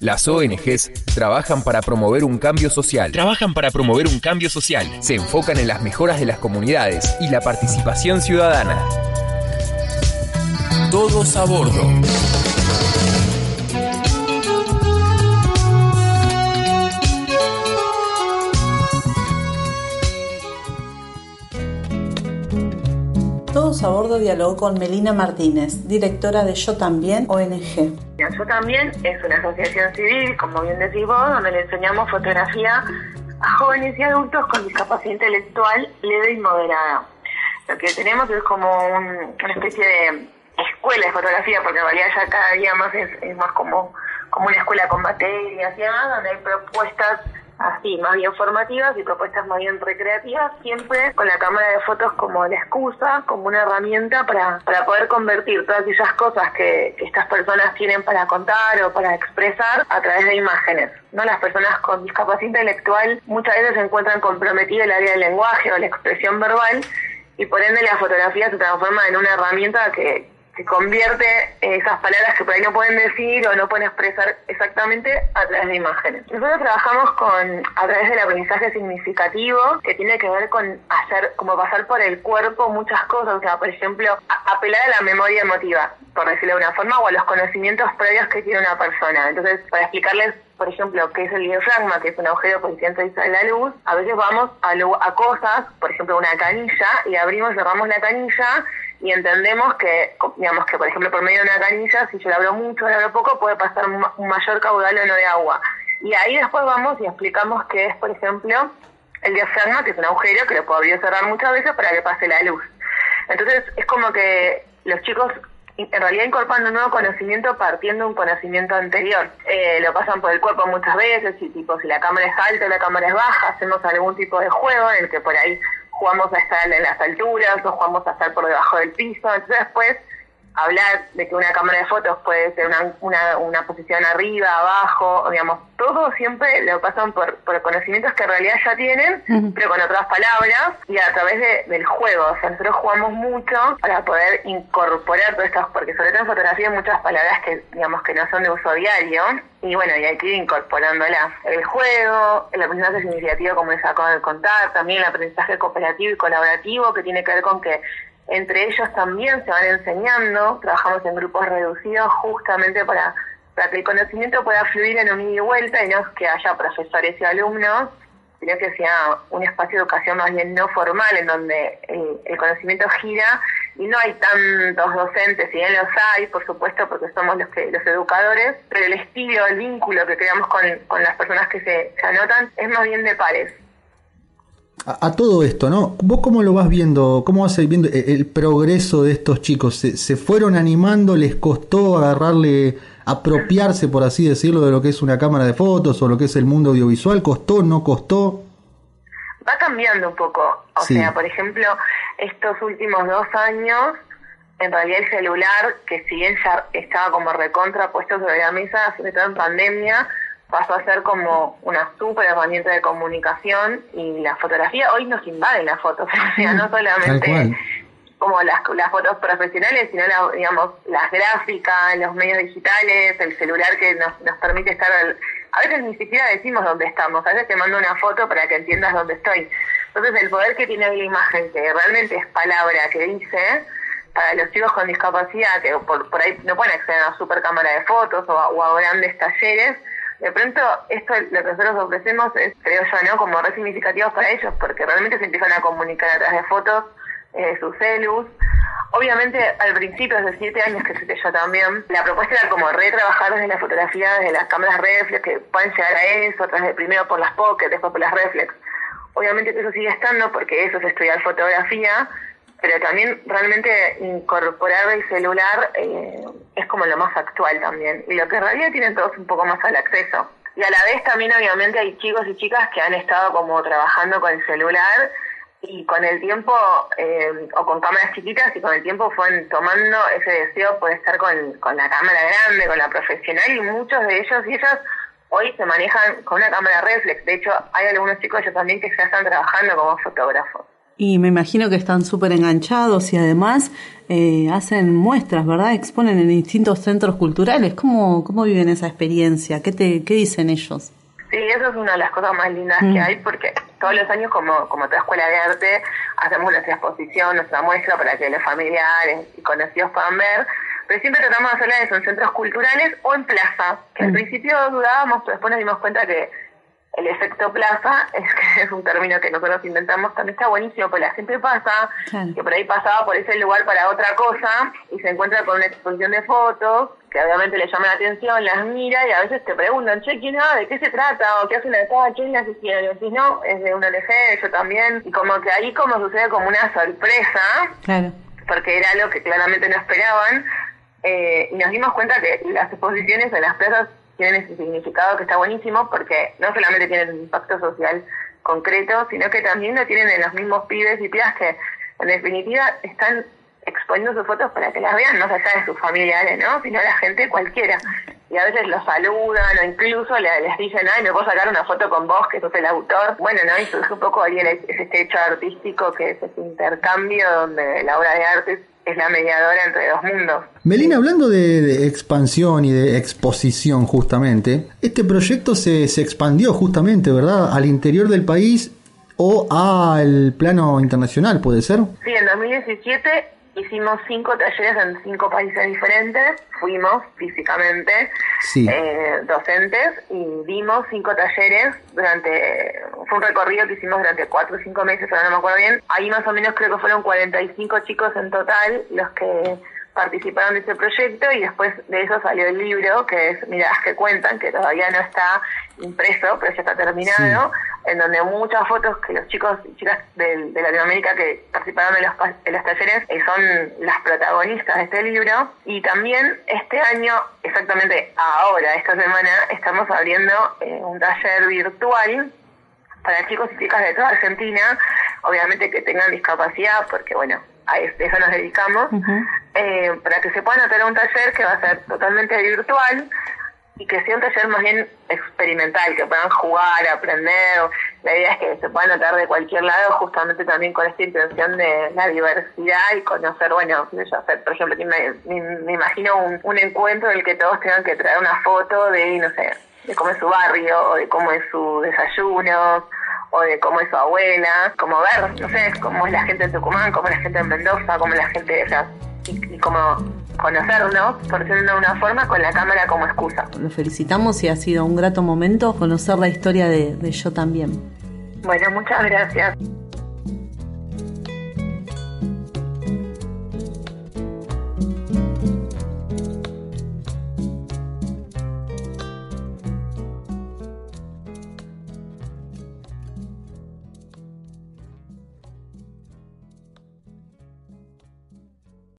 Las ONGs trabajan para promover un cambio social. Trabajan para promover un cambio social. Se enfocan en las mejoras de las comunidades y la participación ciudadana. Todos a bordo. Todos a bordo dialogó con Melina Martínez, directora de Yo También ONG. Yo También es una asociación civil, como bien decís vos, donde le enseñamos fotografía a jóvenes y adultos con discapacidad intelectual leve y moderada. Lo que tenemos es como una especie de escuela de fotografía, porque en realidad ya cada día más es, más como, como una escuela con materias y demás, donde hay propuestas así, más bien formativas y propuestas más bien recreativas, siempre con la cámara de fotos como la excusa, como una herramienta para, para poder convertir todas aquellas cosas que, que estas personas tienen para contar o para expresar a través de imágenes. ¿no? Las personas con discapacidad intelectual muchas veces se encuentran comprometidas el área del lenguaje o la expresión verbal y por ende la fotografía se transforma en una herramienta que, que convierte esas palabras que por ahí no pueden decir o no pueden expresar exactamente a través de imágenes. Nosotros trabajamos con a través del aprendizaje significativo que tiene que ver con hacer como pasar por el cuerpo muchas cosas, o sea, por ejemplo, apelar a la memoria emotiva, por decirlo de una forma, o a los conocimientos previos que tiene una persona. Entonces, para explicarles por ejemplo, qué es el diafragma, que es un agujero por el que entra la luz, a veces vamos a, a cosas, por ejemplo, una canilla, y abrimos cerramos la canilla y entendemos que, digamos que por ejemplo por medio de una canilla, si yo la abro mucho o la abro poco, puede pasar un mayor caudal o no de agua. Y ahí después vamos y explicamos qué es, por ejemplo, el diafragma, que es un agujero que lo puedo abrir cerrar muchas veces para que pase la luz. Entonces es como que los chicos en realidad incorporando un nuevo conocimiento partiendo de un conocimiento anterior. Eh, lo pasan por el cuerpo muchas veces y tipo si la cámara es alta o la cámara es baja, hacemos algún tipo de juego en el que por ahí jugamos a estar en las alturas o jugamos a estar por debajo del piso. Entonces después hablar de que una cámara de fotos puede ser una, una, una posición arriba, abajo, digamos, todo siempre lo pasan por, por conocimientos que en realidad ya tienen, pero con otras palabras y a través de, del juego. O sea, nosotros jugamos mucho para poder incorporar todas estas, porque sobre todo en fotografía hay muchas palabras que, digamos, que no son de uso diario, y bueno, y hay que ir incorporándolas. El juego, el aprendizaje significativo, como les acabo de contar, también el aprendizaje cooperativo y colaborativo, que tiene que ver con que entre ellos también se van enseñando, trabajamos en grupos reducidos justamente para, para que el conocimiento pueda fluir en un ida y vuelta y no que haya profesores y alumnos, sino que sea un espacio de educación más bien no formal en donde el, conocimiento gira y no hay tantos docentes, si bien los hay, por supuesto, porque somos los que los educadores, pero el estilo, el vínculo que creamos con, con las personas que se, se anotan es más bien de pares a, todo esto, ¿no? ¿Vos cómo lo vas viendo? ¿Cómo vas viendo el, progreso de estos chicos? ¿Se, fueron animando? ¿Les costó agarrarle, apropiarse, por así decirlo, de lo que es una cámara de fotos o lo que es el mundo audiovisual? ¿Costó? ¿No costó? Va cambiando un poco. O sea, por ejemplo, estos últimos dos años, en realidad el celular, que si bien ya estaba como recontra puesto sobre la mesa, sobre todo en pandemia, pasó a ser como una súper herramienta de comunicación y la fotografía hoy nos invade las fotos, o sea, no solamente como las, las fotos profesionales, sino digamos las gráficas, los medios digitales, el celular que nos, nos permite estar, a veces ni siquiera decimos dónde estamos, a veces te mando una foto para que entiendas dónde estoy. Entonces el poder que tiene la imagen, que realmente es palabra que dice, para los chicos con discapacidad, que por, por ahí no pueden acceder a una super cámara de fotos o o a grandes talleres, de pronto esto lo que nosotros ofrecemos es, creo yo, ¿no? como re significativo para ellos, porque realmente se empiezan a comunicar a través de fotos, eh, sus celus. Obviamente al principio, desde siete años que sé yo también, la propuesta era como retrabajar desde la fotografía, desde las cámaras reflex, que pueden llegar a eso, a través de, primero por las pocket, después por las reflex. Obviamente que eso sigue estando porque eso es estudiar fotografía, pero también realmente incorporar el celular eh, es como lo más actual también. Y lo que en realidad tienen todos un poco más al acceso. Y a la vez también obviamente hay chicos y chicas que han estado como trabajando con el celular y con el tiempo, eh, o con cámaras chiquitas, y con el tiempo fueron tomando ese deseo por estar con, con la cámara grande, con la profesional, y muchos de ellos y ellas hoy se manejan con una cámara reflex. De hecho, hay algunos chicos yo también que ya están trabajando como fotógrafos. Y me imagino que están súper enganchados y además eh, hacen muestras, ¿verdad? Exponen en distintos centros culturales. ¿Cómo, cómo viven esa experiencia? ¿Qué, te, qué dicen ellos? Sí, eso es una de las cosas más lindas que hay porque todos los años, como, como toda escuela de arte, hacemos nuestra exposición, nuestra muestra para que los familiares y conocidos puedan ver. Pero siempre tratamos de hacerla en centros culturales o en plaza, que al principio dudábamos, pero después nos dimos cuenta que el efecto plaza es que es un término que nosotros inventamos, también está buenísimo, porque la gente pasa, que por ahí pasaba por ese lugar para otra cosa y se encuentra con una exposición de fotos que obviamente le llama la atención, las mira y a veces te preguntan, che, ¿quién es? ¿De qué se trata? ¿O qué hacen acá? ¿Quién las hicieron? Y no, es de una ONG, yo también. Y como que ahí como sucede como una sorpresa, claro. porque era algo que claramente no esperaban, eh, y nos dimos cuenta que las exposiciones en las plazas tienen ese significado que está buenísimo porque no solamente tienen un impacto social concreto, sino que también lo tienen en los mismos pibes y pibas que en definitiva están exponiendo sus fotos para que las vean, no allá de sus familiares, ¿no? Sino la gente cualquiera. Y a veces los saludan o incluso les dicen, ay, me puedo sacar una foto con vos, que sos el autor. Bueno, ¿no? Y surge un poco ahí este hecho artístico que es ese intercambio donde la obra de arte es la mediadora entre dos mundos. Melina, hablando de, expansión y de exposición justamente, este proyecto se, se expandió justamente, ¿verdad? Al interior del país o al plano internacional, ¿puede ser? Sí, en 2017 hicimos cinco talleres en cinco países diferentes, fuimos físicamente eh, docentes y dimos cinco talleres durante, fue un recorrido que hicimos durante cuatro o cinco meses, ahora no me acuerdo bien, ahí más o menos creo que fueron 45 chicos en total los que participaron de ese proyecto y después de eso salió el libro que es Miradas que cuentan, que todavía no está impreso, pero ya está terminado, en donde muchas fotos que los chicos y chicas de, Latinoamérica que participaron en los, en los talleres eh, son las protagonistas de este libro. Y también este año, exactamente ahora, esta semana, estamos abriendo eh, un taller virtual para chicos y chicas de toda Argentina, obviamente que tengan discapacidad, porque bueno, a eso nos dedicamos, eh, para que se puedan atar a un taller que va a ser totalmente virtual y que sea un taller más bien experimental, que puedan jugar, aprender. La idea es que se puedan atar de cualquier lado, justamente también con esta intención de la diversidad y conocer, bueno, hacer, por ejemplo, me, me, imagino un, un encuentro en el que todos tengan que traer una foto de, no sé, de cómo es su barrio, o de cómo es su desayuno, o de cómo es su abuela, como ver, no sé, cómo es la gente en Tucumán, cómo es la gente en Mendoza, cómo es la gente, o sea, y, como conocernos, por decirlo de una forma, con la cámara como excusa. Lo felicitamos y ha sido un grato momento conocer la historia de, de Yo también. Bueno, muchas gracias.